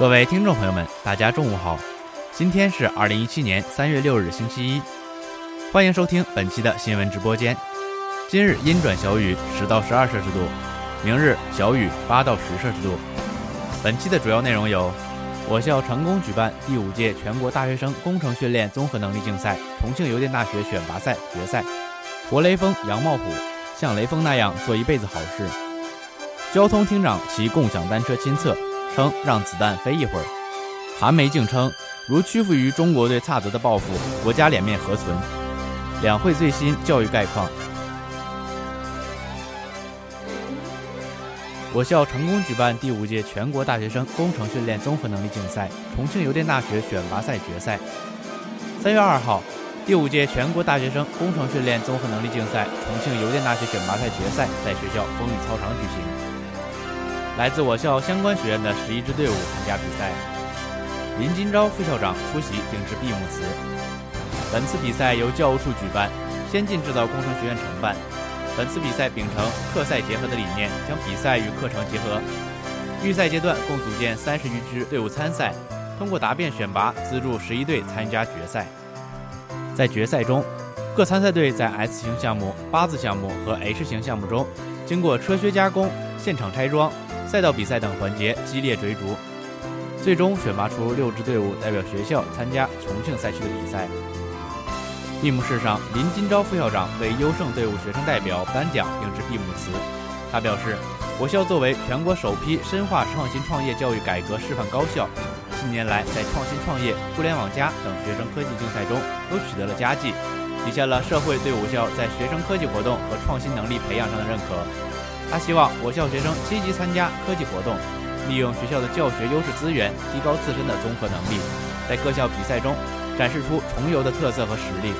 各位听众朋友们，大家中午好，今天是二零一七年三月六日，星期一。欢迎收听本期的新闻直播间。今日阴转小雨，十到十二摄氏度；明日小雨，八到十摄氏度。本期的主要内容有：我校成功举办第五届全国大学生工程训练综合能力竞赛重庆邮电大学选拔赛决赛；活雷锋，杨茂虎，像雷锋那样做一辈子好事。交通厅长骑共享单车亲测，称让子弹飞一会儿。韩梅竟称，如屈服于中国对萨德的报复，国家脸面何存？两会最新教育概况。我校成功举办第五届全国大学生工程训练综合能力竞赛重庆邮电大学选拔赛决赛。三月二号，第五届全国大学生工程训练综合能力竞赛重庆邮电大学选拔赛决赛在学校风雨操场举行。来自我校相关学院的十一支队伍参加比赛。林金钊副校长出席并致闭幕词。本次比赛由教务处举办，先进制造工程学院承办。本次比赛秉承课赛结合的理念，将比赛与课程结合。预赛阶段共组建三十余支队伍参赛，通过答辩选拔资助十一队参加决赛。在决赛中，各参赛队在 S 型项目、八字项目和 H 型项目中，经过车靴加工、现场拆装、赛道比赛等环节激烈追逐，最终选拔出六支队伍代表学校参加重庆赛区的比赛。闭幕式上，林金钊副校长为优胜队伍学生代表颁奖并致闭幕词。他表示，我校作为全国首批深化创新创业教育改革示范高校，近年来在创新创业、互联网加等学生科技竞赛中都取得了佳绩，体现了社会对我校在学生科技活动和创新能力培养上的认可。他希望我校学生积极参加科技活动，利用学校的教学优势资源，提高自身的综合能力，在各校比赛中。展示出重游的特色和实力。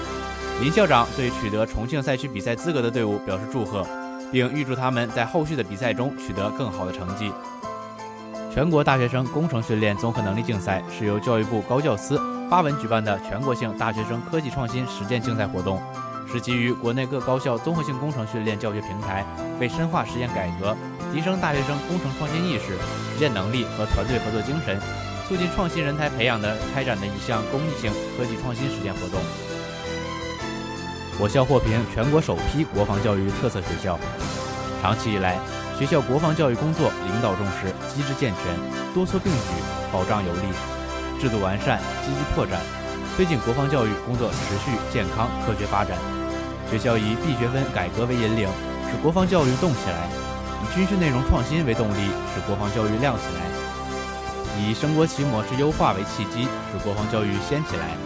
林校长对取得重庆赛区比赛资格的队伍表示祝贺，并预祝他们在后续的比赛中取得更好的成绩。全国大学生工程训练综合能力竞赛是由教育部高教司发文举办的全国性大学生科技创新实践竞赛活动，是基于国内各高校综合性工程训练教学平台，为深化实验改革、提升大学生工程创新意识、实践能力和团队合作精神。促进创新人才培养的开展的一项公益性科技创新实践活动。我校获评全国首批国防教育特色学校。长期以来，学校国防教育工作领导重视，机制健全，多措并举，保障有力，制度完善，积极拓展，推进国防教育工作持续健康科学发展。学校以必学分改革为引领，使国防教育动起来；以军事内容创新为动力，使国防教育亮起来。以升国旗模式优化为契机，使国防教育掀起来；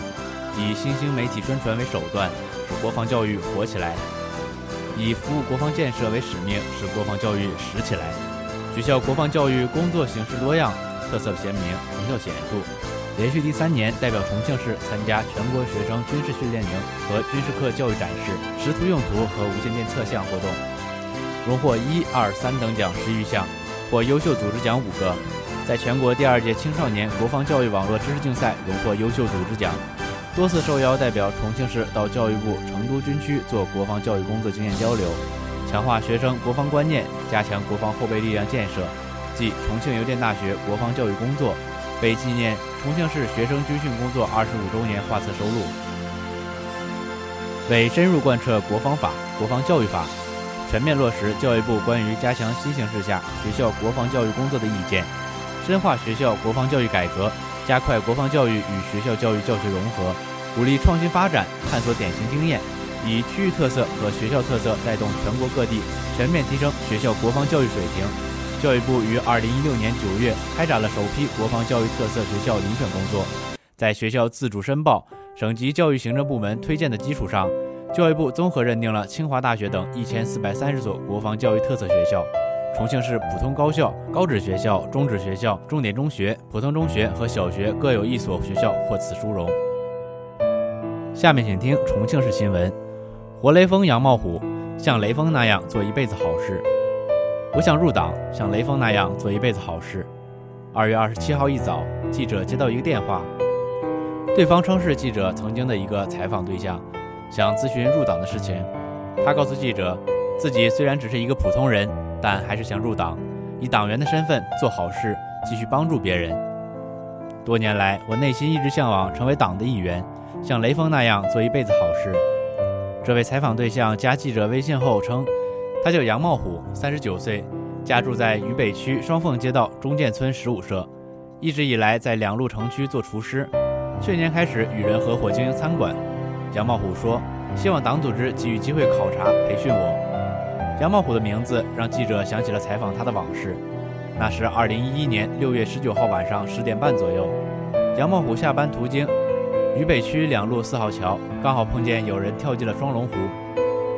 以新兴媒体宣传为手段，使国防教育火起来；以服务国防建设为使命，使国防教育实起来。学校国防教育工作形式多样，特色鲜明，成效显著，连续第三年代表重庆市参加全国学生军事训练营和军事课教育展示、识图用图和无线电测向活动，荣获一二三等奖十余项，获优秀组织奖五个。在全国第二届青少年国防教育网络知识竞赛荣获优秀组织奖，多次受邀代表重庆市到教育部成都军区做国防教育工作经验交流，强化学生国防观念，加强国防后备力量建设，即重庆邮电大学国防教育工作，为纪念重庆市学生军训工作二十五周年画册收录。为深入贯彻国防法、国防教育法，全面落实教育部关于加强新形势下学校国防教育工作的意见。深化学校国防教育改革，加快国防教育与学校教育教学融合，鼓励创新发展，探索典型经验，以区域特色和学校特色带动全国各地全面提升学校国防教育水平。教育部于二零一六年九月开展了首批国防教育特色学校遴选工作，在学校自主申报、省级教育行政部门推荐的基础上，教育部综合认定了清华大学等一千四百三十所国防教育特色学校。重庆市普通高校、高职学校、中职学校、重点中学、普通中学和小学各有一所学校获此殊荣。下面请听重庆市新闻：活雷锋杨茂虎像雷锋那样做一辈子好事。我想入党，像雷锋那样做一辈子好事。二月二十七号一早，记者接到一个电话，对方称是记者曾经的一个采访对象，想咨询入党的事情。他告诉记者，自己虽然只是一个普通人，但还是想入党，以党员的身份做好事，继续帮助别人。多年来，我内心一直向往成为党的一员，像雷锋那样做一辈子好事。这位采访对象加记者微信后称。他叫杨茂虎，三十九岁，家住在渝北区双凤街道中建村十五社，一直以来在两路城区做厨师。去年开始与人合伙经营餐馆。杨茂虎说：“希望党组织给予机会考察培训我。”杨茂虎的名字让记者想起了采访他的往事。那是二零一一年六月十九号晚上十点半左右，杨茂虎下班途经渝北区两路四号桥，刚好碰见有人跳进了双龙湖，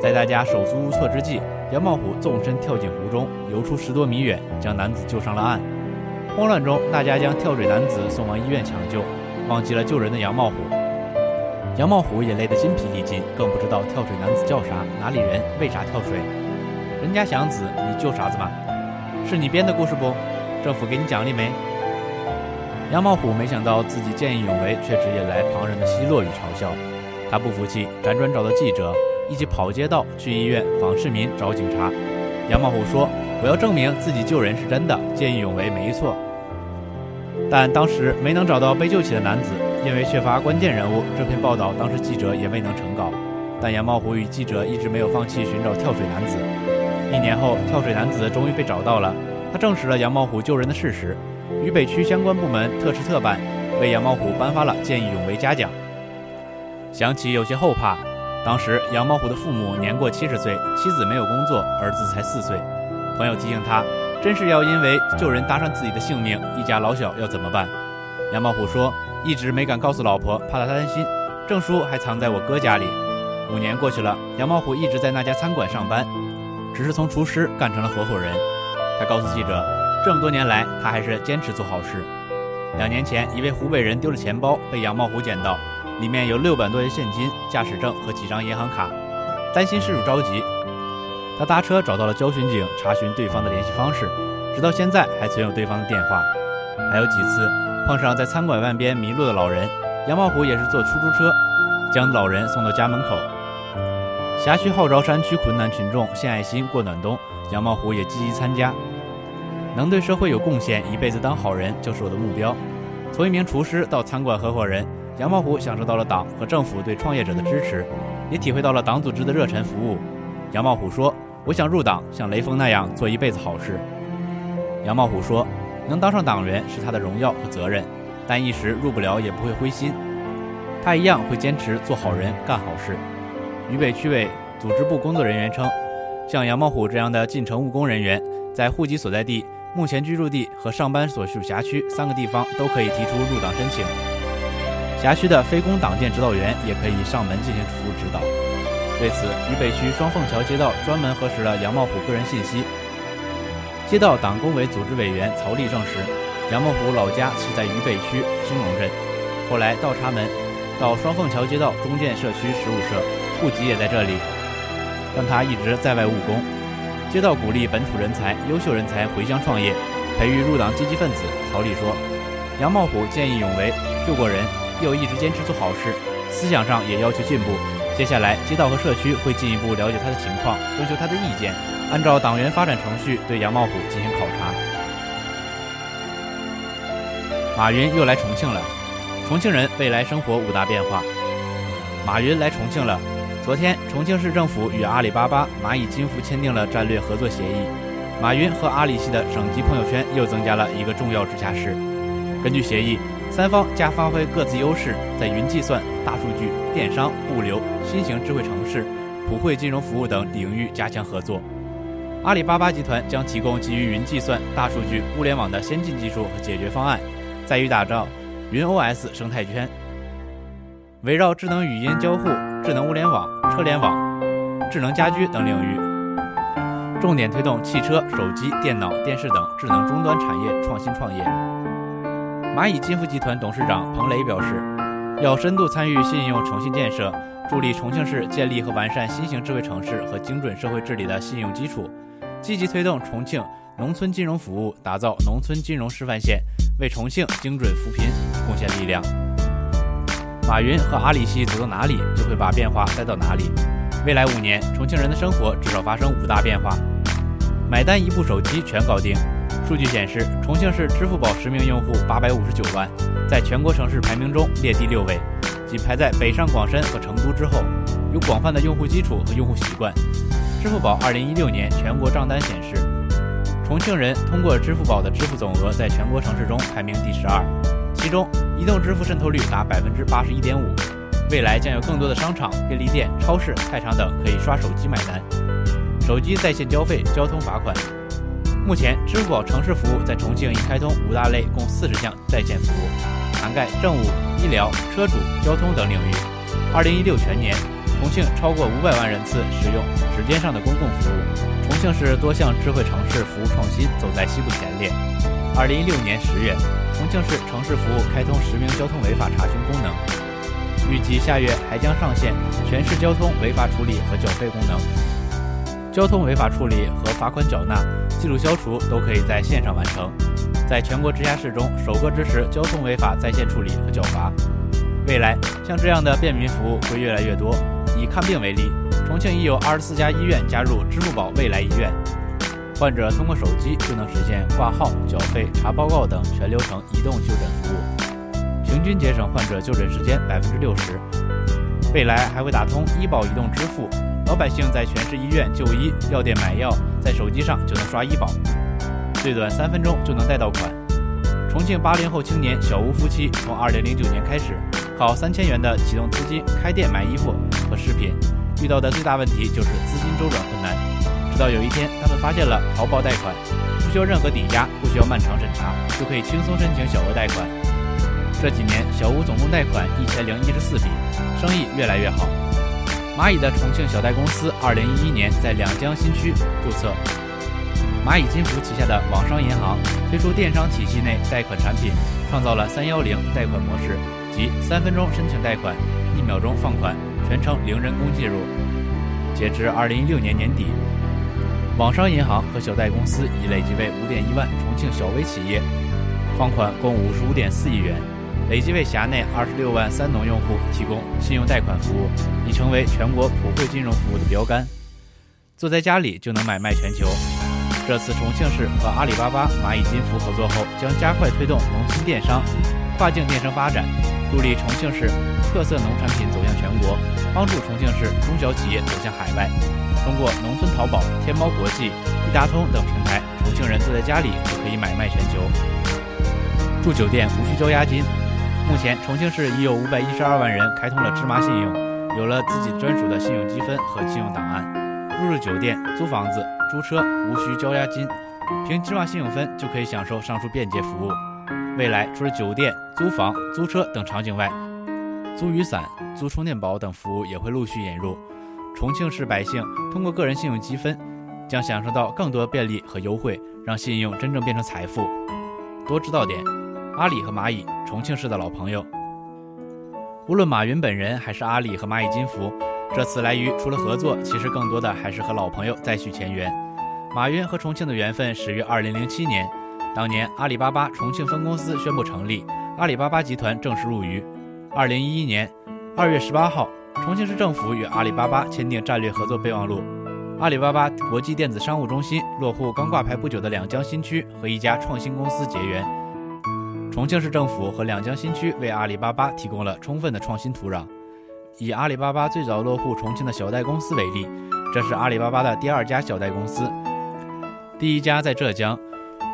在大家手足无措之际。杨茂虎纵身跳进湖中，游出十多米远，将男子救上了岸。慌乱中，大家将跳水男子送往医院抢救，忘记了救人的杨茂虎。杨茂虎也累得筋疲力尽，更不知道跳水男子叫啥、哪里人、为啥跳水。人家祥子，你救啥子嘛？是你编的故事不？政府给你奖励没？杨茂虎没想到自己见义勇为，却只引来旁人的奚落与嘲笑。他不服气，辗转找到记者。一起跑街道，去医院访市民，找警察。杨茂虎说：“我要证明自己救人是真的，见义勇为没错。”但当时没能找到被救起的男子，因为缺乏关键人物，这篇报道当时记者也未能成稿。但杨茂虎与记者一直没有放弃寻找跳水男子。一年后，跳水男子终于被找到了，他证实了杨茂虎救人的事实。渝北区相关部门特事特办，为杨茂虎颁发了见义勇为嘉奖。想起有些后怕。当时杨茂虎的父母年过七十岁，妻子没有工作，儿子才四岁。朋友提醒他，真是要因为救人搭上自己的性命，一家老小要怎么办？杨茂虎说，一直没敢告诉老婆，怕她担心。证书还藏在我哥家里。五年过去了，杨茂虎一直在那家餐馆上班，只是从厨师干成了合伙人。他告诉记者，这么多年来，他还是坚持做好事。两年前，一位湖北人丢了钱包，被杨茂虎捡到。里面有六百多元现金、驾驶证和几张银行卡，担心失主着急，他搭车找到了交巡警，查询对方的联系方式，直到现在还存有对方的电话。还有几次碰上在餐馆外边迷路的老人，杨茂虎也是坐出租车将老人送到家门口。辖区号召山区困难群众献爱心过暖冬，杨茂虎也积极参加。能对社会有贡献，一辈子当好人就是我的目标。从一名厨师到餐馆合伙人。杨茂虎享受到了党和政府对创业者的支持，也体会到了党组织的热忱服务。杨茂虎说：“我想入党，像雷锋那样做一辈子好事。”杨茂虎说：“能当上党员是他的荣耀和责任，但一时入不了也不会灰心，他一样会坚持做好人、干好事。”渝北区委组织部工作人员称，像杨茂虎这样的进城务工人员，在户籍所在地、目前居住地和上班所属辖区三个地方都可以提出入党申请。辖区的非公党建指导员也可以上门进行服务指导。为此，渝北区双凤桥街道专门核实了杨茂虎个人信息。街道党工委组织委员曹丽证实，杨茂虎老家是在渝北区兴隆镇，后来倒插门到双凤桥街道中建社区十五社，户籍也在这里，但他一直在外务工。街道鼓励本土人才、优秀人才回乡创业，培育入党积极分子。曹丽说，杨茂虎见义勇为，救过人。又一直坚持做好事，思想上也要求进步。接下来，街道和社区会进一步了解他的情况，征求他的意见，按照党员发展程序对杨茂虎进行考察。马云又来重庆了，重庆人未来生活五大变化。马云来重庆了。昨天，重庆市政府与阿里巴巴、蚂蚁金服签订了战略合作协议，马云和阿里系的省级朋友圈又增加了一个重要直辖市。根据协议。三方将发挥各自优势，在云计算、大数据、电商、物流、新型智慧城市、普惠金融服务等领域加强合作。阿里巴巴集团将提供基于云计算、大数据、物联网的先进技术和解决方案，在于打造云 OS 生态圈，围绕智能语音交互、智能物联网、车联网、智能家居等领域。重点推动汽车、手机、电脑、电视等智能终端产业创新创业。蚂蚁金服集团董事长彭磊表示，要深度参与信用诚信建设，助力重庆市建立和完善新型智慧城市和精准社会治理的信用基础，积极推动重庆农村金融服务，打造农村金融示范县，为重庆精准扶贫贡献力量。马云和阿里系走到哪里，就会把变化带到哪里。未来五年，重庆人的生活至少发生五大变化：买单一部手机全搞定。数据显示，重庆市支付宝实名用户八百五十九万，在全国城市排名中列第六位，仅排在北上广深和成都之后。有广泛的用户基础和用户习惯。支付宝二零一六年全国账单显示，重庆人通过支付宝的支付总额在全国城市中排名第十二，其中移动支付渗透率达百分之八十一点五。未来将有更多的商场、便利店、超市、菜场等可以刷手机买单，手机在线交费、交通罚款。目前，支付宝城市服务在重庆已开通五大类，共四十项在线服务，涵盖政务、医疗、车主、交通等领域。二零一六全年，重庆超过五百万人次使用指尖上的公共服务。重庆市多项智慧城市服务创新走在西部前列。二零一六年十月，重庆市城市服务开通实名交通违法查询功能，预计下月还将上线全市交通违法处理和缴费功能。交通违法处理和罚款缴纳、记录消除都可以在线上完成，在全国直辖市中首个支持交通违法在线处理和缴罚。未来，像这样的便民服务会越来越多。以看病为例，重庆已有二十四家医院加入支付宝未来医院，患者通过手机就能实现挂号、缴费、查报告等全流程移动就诊服务，平均节省患者就诊时间百分之六十。未来还会打通医保移动支付。老百姓在全市医院就医、药店买药，在手机上就能刷医保，最短三分钟就能贷到款。重庆八零后青年小吴夫妻从二零零九年开始，靠三千元的启动资金开店买衣服和饰品，遇到的最大问题就是资金周转困难。直到有一天，他们发现了淘宝贷款，不需要任何抵押，不需要漫长审查，就可以轻松申请小额贷款。这几年，小吴总共贷款一千零一十四笔，生意越来越好。蚂蚁的重庆小贷公司二零一一年在两江新区注册。蚂蚁金服旗下的网商银行推出电商体系内贷款产品，创造了“三幺零”贷款模式，即三分钟申请贷款，一秒钟放款，全程零人工介入。截至二零一六年年底，网商银行和小贷公司已累计为五点一万重庆小微企业放款共五十五点四亿元。累计为辖内二十六万三农用户提供信用贷款服务，已成为全国普惠金融服务的标杆。坐在家里就能买卖全球。这次重庆市和阿里巴巴、蚂蚁金服合作后，将加快推动农村电商、跨境电商发展，助力重庆市特色农产品走向全国，帮助重庆市中小企业走向海外。通过农村淘宝、天猫国际、一达通等平台，重庆人坐在家里就可以买卖全球。住酒店无需交押金。目前，重庆市已有五百一十二万人开通了芝麻信用，有了自己专属的信用积分和信用档案。入住酒店、租房子、租车无需交押金，凭芝麻信用分就可以享受上述便捷服务。未来，除了酒店、租房、租车等场景外，租雨伞、租充电宝等服务也会陆续引入。重庆市百姓通过个人信用积分，将享受到更多便利和优惠，让信用真正变成财富。多知道点。阿里和蚂蚁，重庆市的老朋友。无论马云本人还是阿里和蚂蚁金服，这次来渝除了合作，其实更多的还是和老朋友再续前缘。马云和重庆的缘分始于2007年，当年阿里巴巴重庆分公司宣布成立，阿里巴巴集团正式入渝。2011年2月18号，重庆市政府与阿里巴巴签订战略合作备忘录，阿里巴巴国际电子商务中心落户刚挂牌不久的两江新区，和一家创新公司结缘。重庆市政府和两江新区为阿里巴巴提供了充分的创新土壤。以阿里巴巴最早落户重庆的小贷公司为例，这是阿里巴巴的第二家小贷公司，第一家在浙江。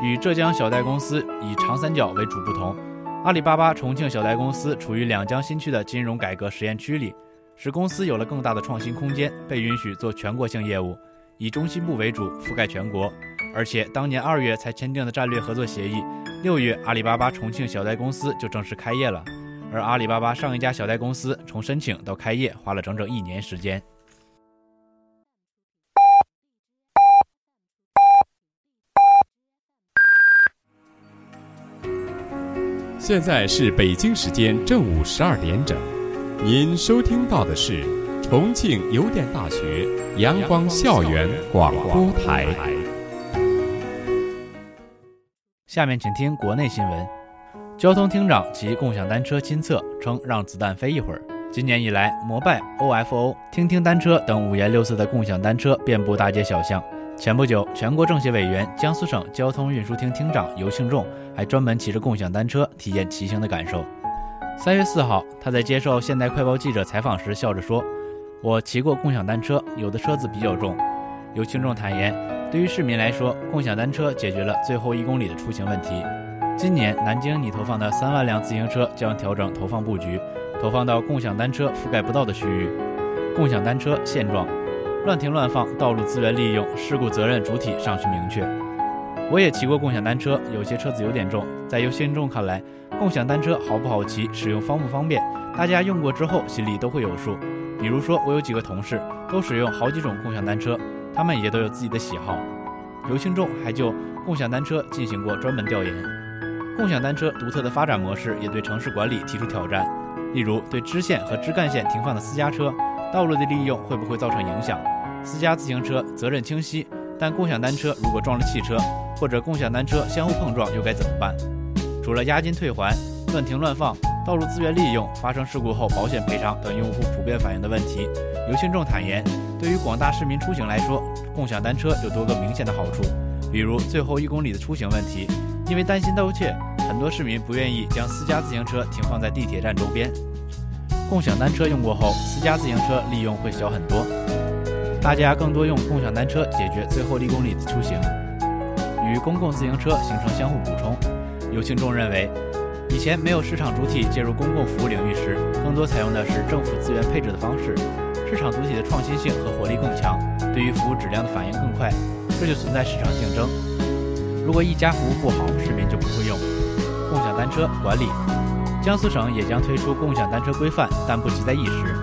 与浙江小贷公司以长三角为主不同，阿里巴巴重庆小贷公司处于两江新区的金融改革实验区里，使公司有了更大的创新空间，被允许做全国性业务，以中心部为主，覆盖全国。而且当年二月才签订的战略合作协议。六月阿里巴巴重庆小贷公司就正式开业了而阿里巴巴上一家小贷公司从申请到开业花了整整一年时间。现在是北京时间正午十二点整您收听到的是重庆邮电大学阳光校园广播台。下面请听国内新闻。交通厅长及共享单车亲测称：“让子弹飞一会儿。”今年以来，摩拜、OFO、听听单车等五颜六色的共享单车遍布大街小巷。前不久，全国政协委员、江苏省交通运输厅厅长尤庆仲还专门骑着共享单车体验骑行的感受。三月四号，他在接受《现代快报》记者采访时笑着说：“我骑过共享单车，有的车子比较重。”有听众坦言，对于市民来说，共享单车解决了最后一公里的出行问题。今年，南京拟投放的三万辆自行车将调整投放布局，投放到共享单车覆盖不到的区域。共享单车现状。乱停乱放，道路资源利用，事故责任主体尚需明确。我也骑过共享单车，有些车子有点重。在有些众看来，共享单车好不好骑，使用方不方便，大家用过之后心里都会有数。比如说，我有几个同事都使用好几种共享单车，他们也都有自己的喜好。有信众还就共享单车进行过专门调研。共享单车独特的发展模式也对城市管理提出挑战，例如对支线和支干线停放的私家车，道路的利用会不会造成影响？私家自行车责任清晰，但共享单车如果撞了汽车，或者共享单车相互碰撞，又该怎么办？除了押金退还、乱停乱放、道路资源利用、发生事故后保险赔偿等用户普遍反映的问题，刘庆众坦言，对于广大市民出行来说，共享单车有多个明显的好处，比如最后一公里的出行问题，因为担心盗窃，很多市民不愿意将私家自行车停放在地铁站周边。共享单车用过后，私家自行车利用会小很多。大家更多用共享单车解决最后一公里的出行，与公共自行车形成相互补充。刘庆众认为，以前没有市场主体介入公共服务领域时，更多采用的是政府资源配置的方式，市场主体的创新性和活力更强，对于服务质量的反应更快，这就存在市场竞争。如果一家服务不好，市民就不会用。共享单车管理，江苏省也将推出共享单车规范，但不急在一时。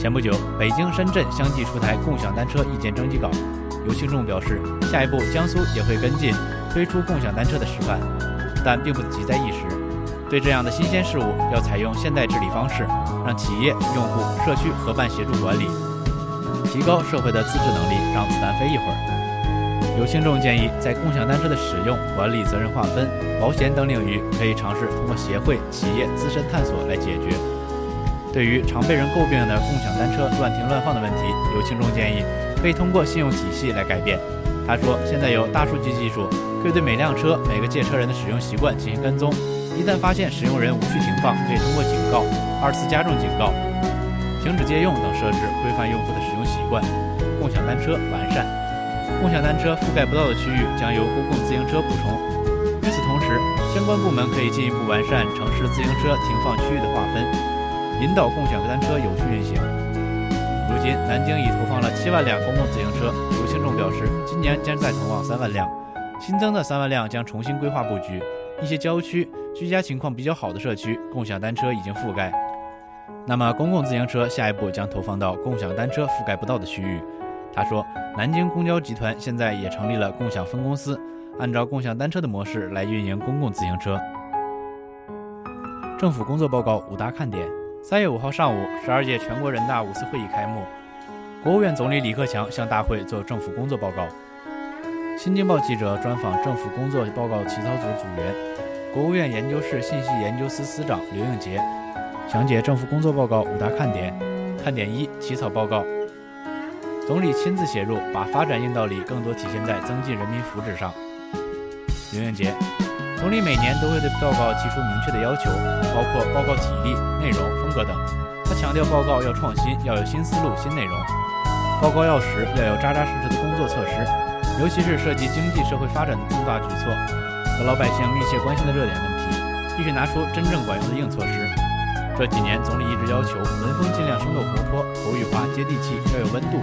前不久，北京、深圳相继出台共享单车意见征集稿。有信众表示，下一步江苏也会跟进推出共享单车的示范，但并不急在一时。对这样的新鲜事物，要采用现代治理方式，让企业、用户、社区合办协助管理，提高社会的自治能力，让子弹飞一会儿。有信众建议，在共享单车的使用、管理、责任划分、保险等领域，可以尝试通过协会、企业自身探索来解决。对于常被人诟病的共享单车乱停乱放的问题，有听众建议可以通过信用体系来改变。他说，现在有大数据技术，可以对每辆车、每个借车人的使用习惯进行跟踪。一旦发现使用人无序停放，可以通过警告、二次加重警告、停止借用等设置规范用户的使用习惯。共享单车完善，共享单车覆盖不到的区域将由公共自行车补充。与此同时，相关部门可以进一步完善城市自行车停放区域的划分。引导共享单车有序运行。如今，南京已投放了七万辆公共自行车。有听众表示，今年将再投放三万辆，新增的三万辆将重新规划布局。一些郊区、居家情况比较好的社区，共享单车已经覆盖。那么，公共自行车下一步将投放到共享单车覆盖不到的区域。他说，南京公交集团现在也成立了共享分公司，按照共享单车的模式来运营公共自行车。政府工作报告五大看点。三月五号上午，十二届全国人大五次会议开幕，国务院总理李克强向大会作政府工作报告。新京报记者专访政府工作报告起草组组员、国务院研究室信息研究司司长刘应杰，详解政府工作报告五大看点。看点一：起草报告，总理亲自写入，把发展硬道理更多体现在增进人民福祉上。刘应杰。总理每年都会对报告提出明确的要求，包括报告体力、内容、风格等。他强调报告要创新，要有新思路、新内容；报告要实，要有扎扎实实的工作措施，尤其是涉及经济社会发展的重大举措和老百姓密切关心的热点问题，必须拿出真正管用的硬措施。这几年，总理一直要求文风尽量生动活泼、口语化、接地气，要有温度。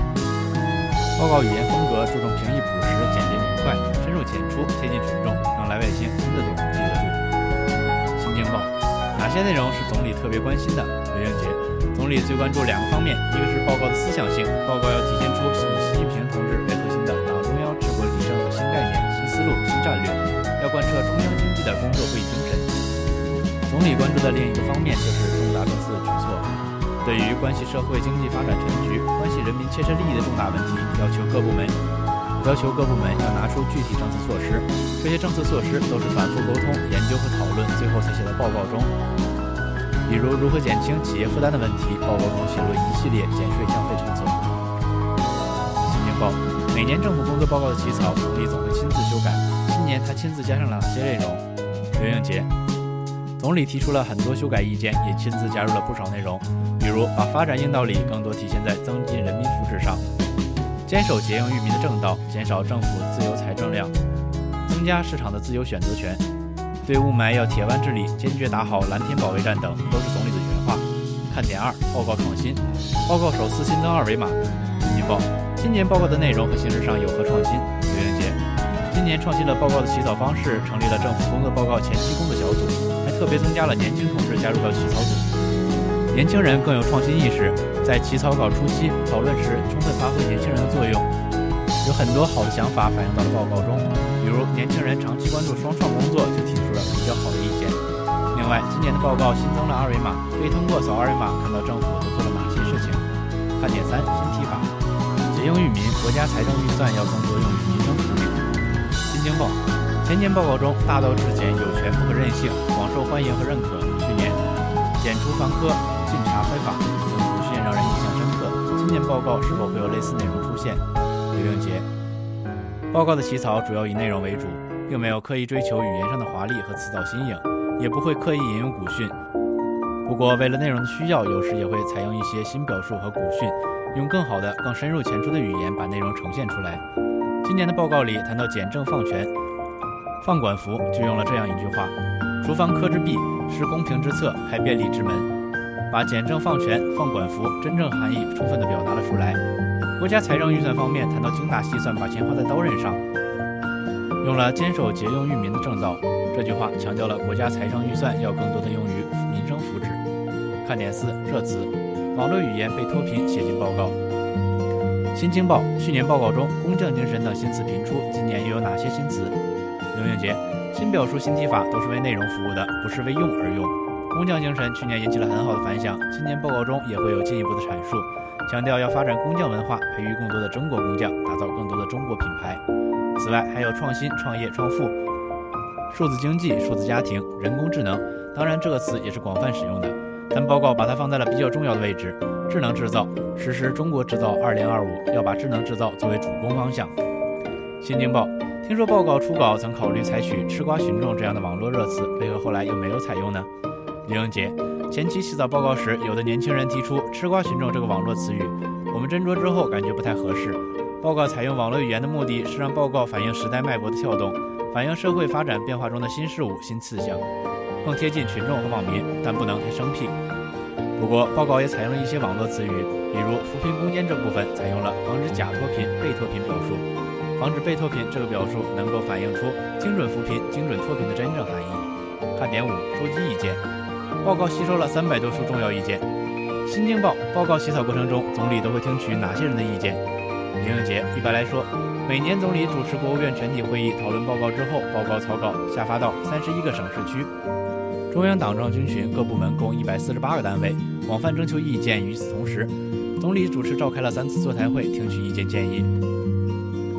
报告语言风格注重平易朴实、简洁明快、深入浅出、贴近群众。让老百姓听得懂、记得住。新京报，哪些内容是总理特别关心的？刘英杰，总理最关注两个方面，一个是报告的思想性，报告要体现贯彻中央经济的工作会议精神。总理关注的另一个方面就是重大政策举措。对于关系社会经济发展全局、关系人民切身利益的重大问题，要求各部门要求各部门要拿出具体政策措施。这些政策措施都是反复沟通、研究和讨论，最后才写到报告中。比如如何减轻企业负担的问题，报告中写入一系列减税降费政策。新京报每年政府工作报告的起草，总理总会亲自修改。他亲自加上了哪些内容？刘英杰，总理提出了很多修改意见，也亲自加入了不少内容，比如把发展硬道理更多体现在增进人民福祉上，坚守节用裕民的正道，减少政府自由财政量，增加市场的自由选择权，对雾霾要铁腕治理，坚决打好蓝天保卫战等，都是总理的原话。看点二：报告创新。报告首次新增二维码。新京报今年报告的内容和形式上有何创新？今年创新了报告的起草方式，成立了政府工作报告前期工作小组，还特别增加了年轻同志加入到起草组。年轻人更有创新意识，在起草稿初期讨论时，充分发挥年轻人的作用，有很多好的想法反映到了报告中。比如，年轻人长期关注双创工作，就提出了比较好的意见。另外，今年的报告新增了二维码，可以通过扫二维码看到政府都做了哪些事情。看点三：新提法，节用裕民，国家财政预算要更多用于民生福祉。新京报前年报告中大道至简、有权不可任性广受欢迎和认可。去年减除房科、禁查非法等补训让人印象深刻。今年报告是否会有类似内容出现？刘英杰报告的起草主要以内容为主，并没有刻意追求语言上的华丽和辞藻新颖，也不会刻意引用古训。不过为了内容的需要，有时也会采用一些新表述和古训，用更好的、更深入浅出的语言把内容呈现出来。今年的报告里谈到简政放权、放管服，就用了这样一句话：“除方科之弊，施公平之策，开便利之门。”把简政放权、放管服真正含义充分地表达了出来。国家财政预算方面谈到精打细算，把钱花在刀刃上，用了坚守节用裕民的正道。这句话强调了国家财政预算要更多的用于民生福祉。看点四：热词，网络语言被脱贫写进报告。新京报去年报告中“工匠精神”等新词频出，今年又有哪些新词？刘永杰，新表述、新提法都是为内容服务的，不是为用而用。工匠精神去年引起了很好的反响，今年报告中也会有进一步的阐述，强调要发展工匠文化，培育更多的中国工匠，打造更多的中国品牌。此外，还有创新、创业、创富、数字经济、数字家庭、人工智能。当然，这个词也是广泛使用的，但报告把它放在了比较重要的位置。智能制造，实施中国制造二零二五，要把智能制造作为主攻方向。新京报听说报告初稿曾考虑采取“吃瓜群众”这样的网络热词，为何后来又没有采用呢？刘英杰前期起草报告时，有的年轻人提出“吃瓜群众”这个网络词语，我们斟酌之后感觉不太合适。报告采用网络语言的目的是让报告反映时代脉搏的跳动，反映社会发展变化中的新事物、新次项，更贴近群众和网民，但不能太生僻。不过，报告也采用了一些网络词语，比如扶贫攻坚这部分采用了防止假脱贫、被脱贫表述。防止被脱贫这个表述能够反映出精准扶贫、精准脱贫的真正含义。看点五：收集意见。报告吸收了三百多处重要意见。新京报报告起草过程中，总理都会听取哪些人的意见？林永杰一般来说，每年总理主持国务院全体会议讨论报告之后，报告草稿下发到三十一个省市区。中央党政军群各部门共一百四十八个单位，广泛征求意见。与此同时，总理主持召开了三次座谈会，听取意见建议。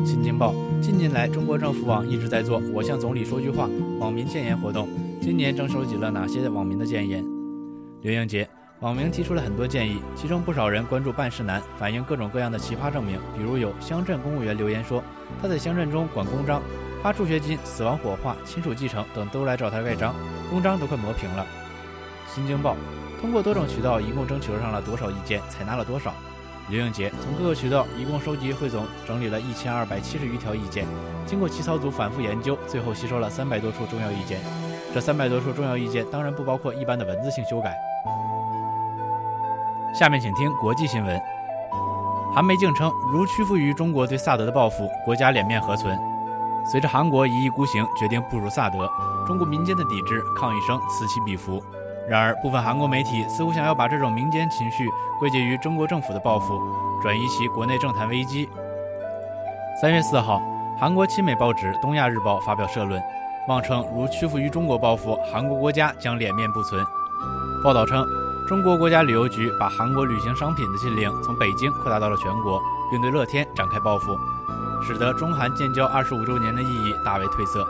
新京报近年来，中国政府网一直在做“我向总理说句话”网民建言活动。今年正收集了哪些网民的建言？刘英杰，网民提出了很多建议，其中不少人关注办事难，反映各种各样的奇葩证明。比如有乡镇公务员留言说，他在乡镇中管公章，发助学金、死亡火化、亲属继承等都来找他盖章，公章都快磨平了。新京报通过多种渠道，一共征求上了多少意见，采纳了多少？刘英杰从各个渠道一共收集汇总整理了一千二百七十余条意见，经过起草组反复研究，最后吸收了三百多处重要意见。这三百多处重要意见当然不包括一般的文字性修改。下面请听国际新闻：韩媒竟称，如屈服于中国对萨德的报复，国家脸面何存？随着韩国一意孤行，决定步入萨德，中国民间的抵制抗议声此起彼伏。然而，部分韩国媒体似乎想要把这种民间情绪归结于中国政府的报复，转移其国内政坛危机。三月四号，韩国亲美报纸《东亚日报》发表社论。妄称如屈服于中国报复，韩国国家将脸面不存。报道称，中国国家旅游局把韩国旅行商品的禁令从北京扩大到了全国，并对乐天展开报复，使得中韩建交二十五周年的意义大为褪色。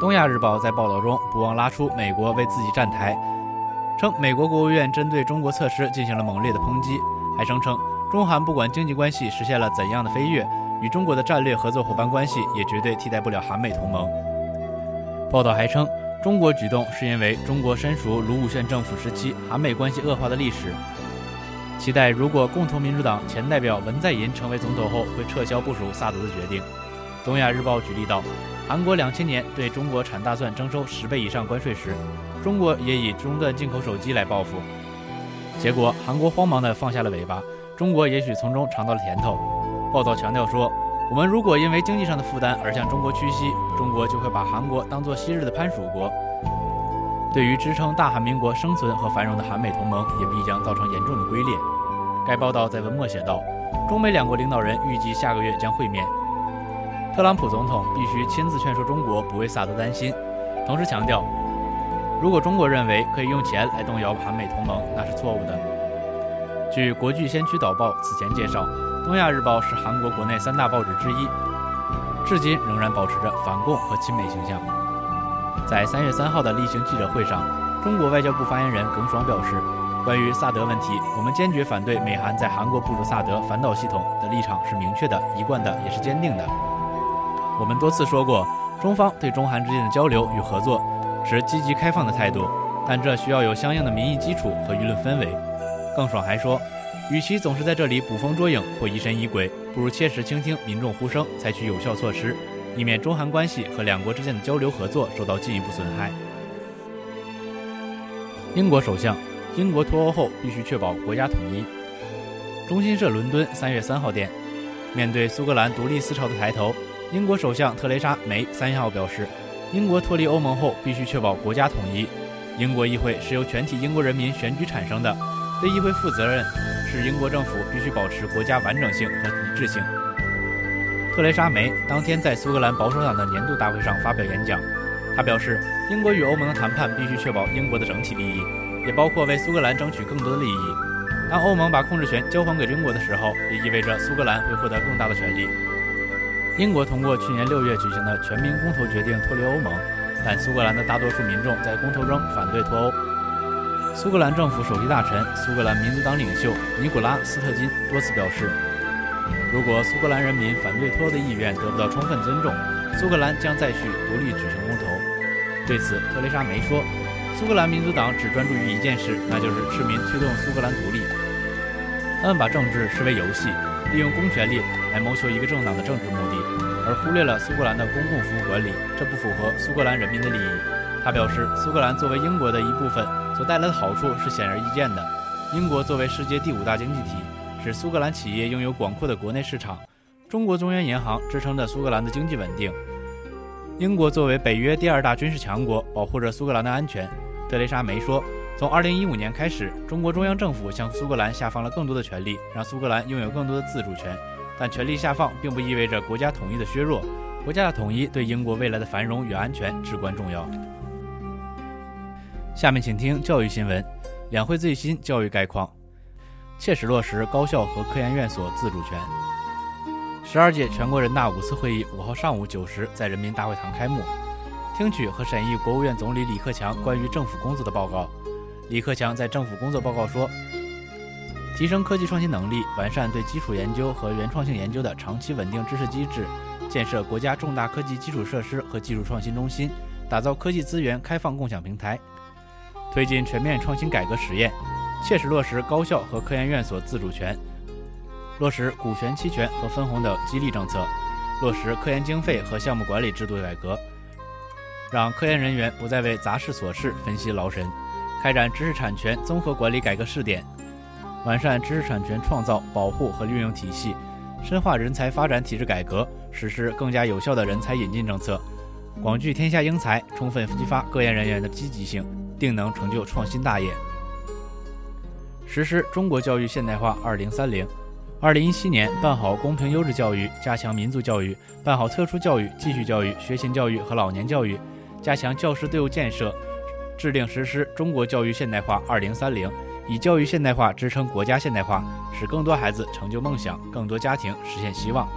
东亚日报在报道中不忘拉出美国为自己站台，称美国国务院针对中国措施进行了猛烈的抨击，还声称中韩不管经济关系实现了怎样的飞跃，与中国的战略合作伙伴关系也绝对替代不了韩美同盟。报道还称。中国举动是因为中国身处卢武铉政府时期韩美关系恶化的历史，期待如果共同民主党前代表文在寅成为总统后会撤销部署萨德的决定。东亚日报举例道，韩国两千年对中国产大蒜征收十倍以上关税时，中国也以中断进口手机来报复，结果韩国慌忙地放下了尾巴，中国也许从中尝到了甜头。报道强调说。我们如果因为经济上的负担而向中国屈膝，中国就会把韩国当作昔日的藩属国，对于支撑大韩民国生存和繁荣的韩美同盟也必将造成严重的龟裂。该报道在文末写道：“中美两国领导人预计下个月将会面，特朗普总统必须亲自劝说中国不为萨德担心，同时强调，如果中国认为可以用钱来动摇韩美同盟，那是错误的。”据国际先驱导报此前介绍。《东亚日报》是韩国国内三大报纸之一，至今仍然保持着反共和亲美形象。在三月三号的例行记者会上，中国外交部发言人耿爽表示：“关于萨德问题，我们坚决反对美韩在韩国部署萨德反导系统的立场是明确的、一贯的，也是坚定的。我们多次说过，中方对中韩之间的交流与合作持积极开放的态度，但这需要有相应的民意基础和舆论氛围。”耿爽还说。与其总是在这里捕风捉影或疑神疑鬼，不如切实倾听民众呼声，采取有效措施，以免中韩关系和两国之间的交流合作受到进一步损害。英国首相，英国脱欧后必须确保国家统一。中新社伦敦三月三号电，面对苏格兰独立思潮的抬头，英国首相特蕾莎梅三号表示，英国脱离欧盟后必须确保国家统一。英国议会是由全体英国人民选举产生的，对议会负责任。是英国政府必须保持国家完整性和一致性。特蕾莎梅当天在苏格兰保守党的年度大会上发表演讲，她表示，英国与欧盟的谈判必须确保英国的整体利益，也包括为苏格兰争取更多的利益。当欧盟把控制权交还给英国的时候，也意味着苏格兰会获得更大的权利。英国通过去年六月举行的全民公投决定脱离欧盟，但苏格兰的大多数民众在公投中反对脱欧。苏格兰政府首席大臣、苏格兰民族党领袖尼古拉斯特金多次表示，如果苏格兰人民反对脱欧的意愿得不到充分尊重，苏格兰将再续独立举行公投。对此，特蕾莎梅说：“苏格兰民族党只专注于一件事，那就是市民推动苏格兰独立。他们把政治视为游戏，利用公权力来谋求一个政党的政治目的，而忽略了苏格兰的公共服务管理，这不符合苏格兰人民的利益。”他表示，苏格兰作为英国的一部分。所带来的好处是显而易见的。英国作为世界第五大经济体，使苏格兰企业拥有广阔的国内市场。中国中央银行支撑着苏格兰的经济稳定。英国作为北约第二大军事强国，保护着苏格兰的安全。特蕾莎梅说：“从2015年开始，中国中央政府向苏格兰下放了更多的权利，让苏格兰拥有更多的自主权。但权力下放并不意味着国家统一的削弱。国家的统一对英国未来的繁荣与安全至关重要。”下面请听教育新闻，两会最新教育概况，切实落实高校和科研院所自主权。十二届全国人大五次会议五号上午九时在人民大会堂开幕，听取和审议国务院总理李克强关于政府工作的报告。李克强在政府工作报告说，提升科技创新能力，完善对基础研究和原创性研究的长期稳定支持机制，建设国家重大科技基础设施和技术创新中心，打造科技资源开放共享平台。推进全面创新改革实验，切实落实高校和科研院所自主权，落实股权期权和分红等激励政策，落实科研经费和项目管理制度改革，让科研人员不再为杂事琐事分析劳神，开展知识产权综合管理改革试点，完善知识产权创造、保护和运用体系，深化人才发展体制改革，实施更加有效的人才引进政策，广聚天下英才，充分激发科研人员的积极性。定能成就创新大业。实施中国教育现代化二零三零，二零一七年办好公平优质教育，加强民族教育；办好特殊教育、继续教育、学前教育和老年教育，加强教师队伍建设，制定实施中国教育现代化二零三零，以教育现代化支撑国家现代化，使更多孩子成就梦想，更多家庭实现希望。